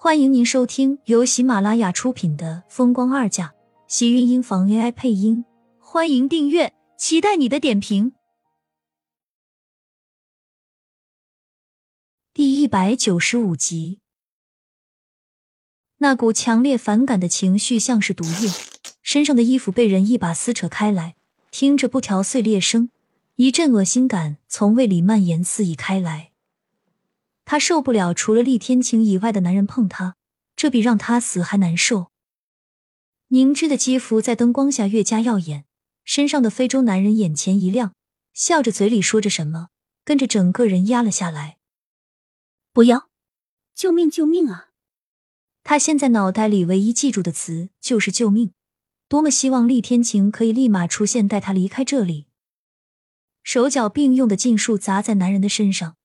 欢迎您收听由喜马拉雅出品的《风光二嫁》，喜运音房 AI 配音。欢迎订阅，期待你的点评。第一百九十五集，那股强烈反感的情绪像是毒液，身上的衣服被人一把撕扯开来，听着布条碎裂声，一阵恶心感从胃里蔓延肆意开来。她受不了除了厉天晴以外的男人碰她，这比让他死还难受。凝脂的肌肤在灯光下越加耀眼，身上的非洲男人眼前一亮，笑着嘴里说着什么，跟着整个人压了下来。不要！救命！救命啊！他现在脑袋里唯一记住的词就是救命，多么希望厉天晴可以立马出现，带他离开这里。手脚并用的尽数砸在男人的身上。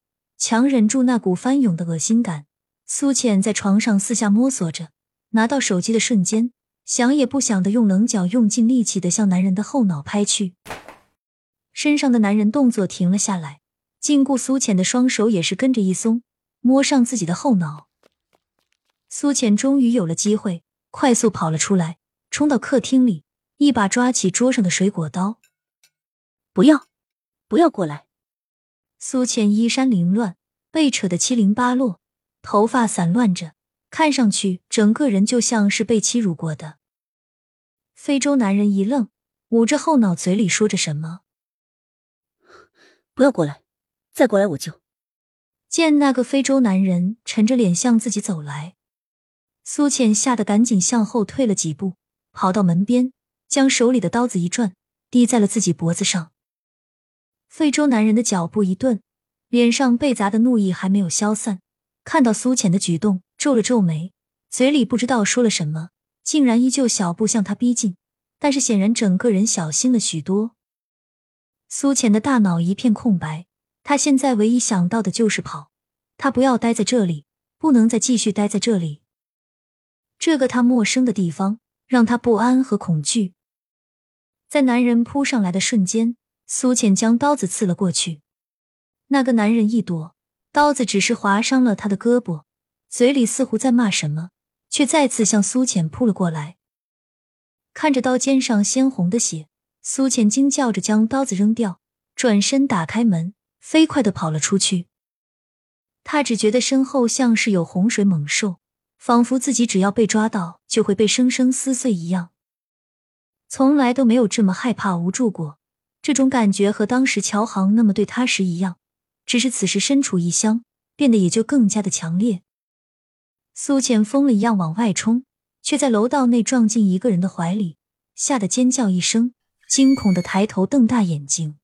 强忍住那股翻涌的恶心感，苏浅在床上四下摸索着，拿到手机的瞬间，想也不想的用棱角用尽力气的向男人的后脑拍去。身上的男人动作停了下来，禁锢苏浅的双手也是跟着一松，摸上自己的后脑。苏浅终于有了机会，快速跑了出来，冲到客厅里，一把抓起桌上的水果刀，不要，不要过来！苏浅衣衫凌乱，被扯得七零八落，头发散乱着，看上去整个人就像是被欺辱过的。非洲男人一愣，捂着后脑，嘴里说着什么：“不要过来，再过来我就……”见那个非洲男人沉着脸向自己走来，苏浅吓得赶紧向后退了几步，跑到门边，将手里的刀子一转，抵在了自己脖子上。非洲男人的脚步一顿，脸上被砸的怒意还没有消散。看到苏浅的举动，皱了皱眉，嘴里不知道说了什么，竟然依旧小步向他逼近，但是显然整个人小心了许多。苏浅的大脑一片空白，他现在唯一想到的就是跑。他不要待在这里，不能再继续待在这里。这个他陌生的地方，让他不安和恐惧。在男人扑上来的瞬间。苏浅将刀子刺了过去，那个男人一躲，刀子只是划伤了他的胳膊，嘴里似乎在骂什么，却再次向苏浅扑了过来。看着刀尖上鲜红的血，苏浅惊叫着将刀子扔掉，转身打开门，飞快的跑了出去。他只觉得身后像是有洪水猛兽，仿佛自己只要被抓到就会被生生撕碎一样，从来都没有这么害怕无助过。这种感觉和当时乔航那么对他时一样，只是此时身处异乡，变得也就更加的强烈。苏浅疯了一样往外冲，却在楼道内撞进一个人的怀里，吓得尖叫一声，惊恐的抬头瞪大眼睛。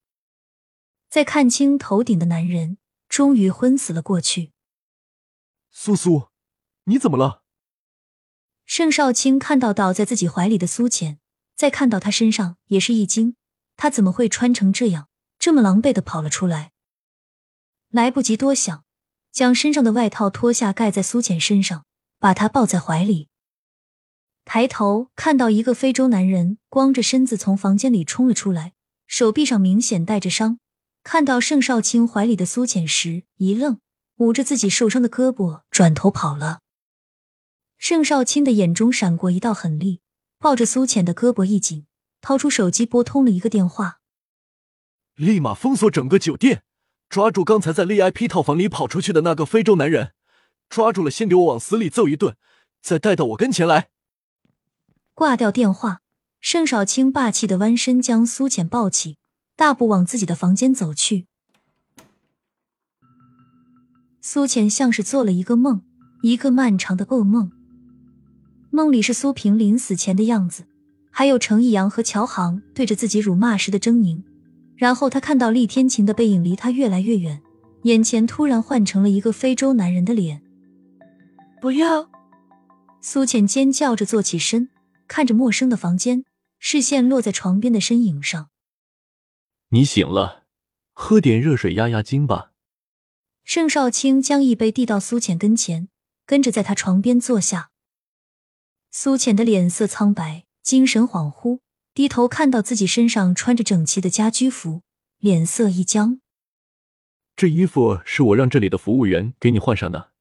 在看清头顶的男人，终于昏死了过去。苏苏，你怎么了？盛少卿看到倒在自己怀里的苏浅，再看到他身上，也是一惊。他怎么会穿成这样，这么狼狈的跑了出来？来不及多想，将身上的外套脱下盖在苏浅身上，把她抱在怀里。抬头看到一个非洲男人光着身子从房间里冲了出来，手臂上明显带着伤。看到盛少卿怀里的苏浅时，一愣，捂着自己受伤的胳膊，转头跑了。盛少卿的眼中闪过一道狠厉，抱着苏浅的胳膊一紧。掏出手机拨通了一个电话，立马封锁整个酒店，抓住刚才在 VIP 套房里跑出去的那个非洲男人，抓住了先给我往死里揍一顿，再带到我跟前来。挂掉电话，盛少卿霸气的弯身将苏浅抱起，大步往自己的房间走去。苏浅像是做了一个梦，一个漫长的噩梦，梦里是苏平临死前的样子。还有程逸阳和乔航对着自己辱骂时的狰狞，然后他看到厉天晴的背影离他越来越远，眼前突然换成了一个非洲男人的脸。不要！苏浅尖叫着坐起身，看着陌生的房间，视线落在床边的身影上。你醒了，喝点热水压压惊吧。盛少卿将一杯递到苏浅跟前，跟着在他床边坐下。苏浅的脸色苍白。精神恍惚，低头看到自己身上穿着整齐的家居服，脸色一僵。这衣服是我让这里的服务员给你换上的。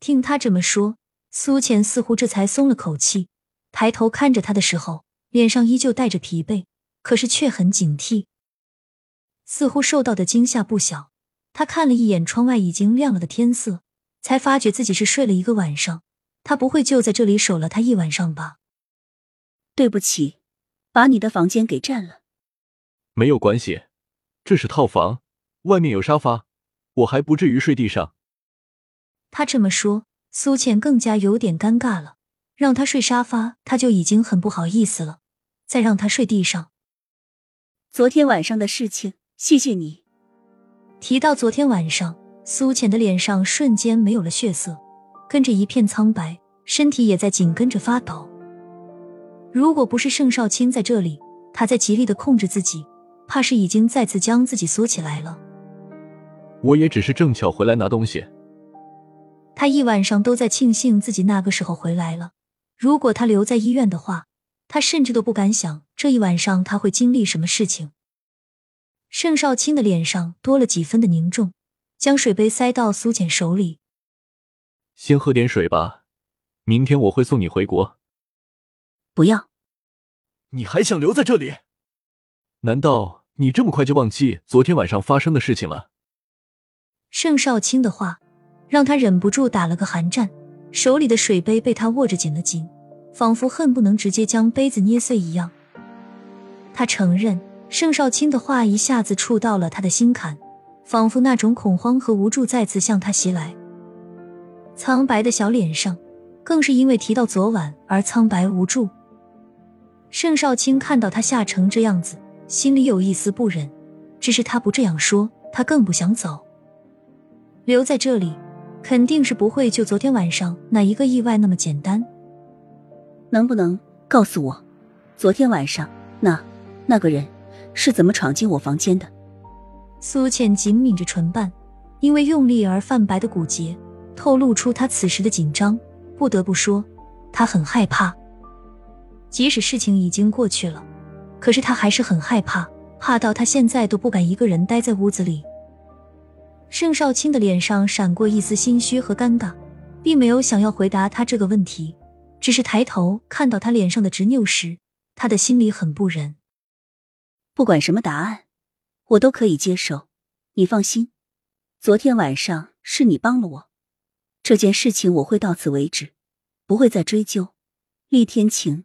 听他这么说，苏浅似乎这才松了口气，抬头看着他的时候，脸上依旧带着疲惫，可是却很警惕，似乎受到的惊吓不小。他看了一眼窗外已经亮了的天色，才发觉自己是睡了一个晚上。他不会就在这里守了他一晚上吧？对不起，把你的房间给占了。没有关系，这是套房，外面有沙发，我还不至于睡地上。他这么说，苏倩更加有点尴尬了。让他睡沙发，他就已经很不好意思了，再让他睡地上。昨天晚上的事情，谢谢你。提到昨天晚上，苏浅的脸上瞬间没有了血色，跟着一片苍白，身体也在紧跟着发抖。如果不是盛少卿在这里，他在极力的控制自己，怕是已经再次将自己锁起来了。我也只是正巧回来拿东西。他一晚上都在庆幸自己那个时候回来了。如果他留在医院的话，他甚至都不敢想这一晚上他会经历什么事情。盛少卿的脸上多了几分的凝重，将水杯塞到苏浅手里。先喝点水吧，明天我会送你回国。不要，你还想留在这里？难道你这么快就忘记昨天晚上发生的事情了？盛少卿的话让他忍不住打了个寒战，手里的水杯被他握着紧了紧，仿佛恨不能直接将杯子捏碎一样。他承认。盛少卿的话一下子触到了他的心坎，仿佛那种恐慌和无助再次向他袭来。苍白的小脸上，更是因为提到昨晚而苍白无助。盛少卿看到他吓成这样子，心里有一丝不忍，只是他不这样说，他更不想走。留在这里，肯定是不会就昨天晚上那一个意外那么简单。能不能告诉我，昨天晚上那那个人？是怎么闯进我房间的？苏倩紧抿着唇瓣，因为用力而泛白的骨节透露出她此时的紧张。不得不说，她很害怕。即使事情已经过去了，可是他还是很害怕，怕到他现在都不敢一个人待在屋子里。盛少卿的脸上闪过一丝心虚和尴尬，并没有想要回答他这个问题，只是抬头看到他脸上的执拗时，他的心里很不忍。不管什么答案，我都可以接受。你放心，昨天晚上是你帮了我，这件事情我会到此为止，不会再追究。厉天晴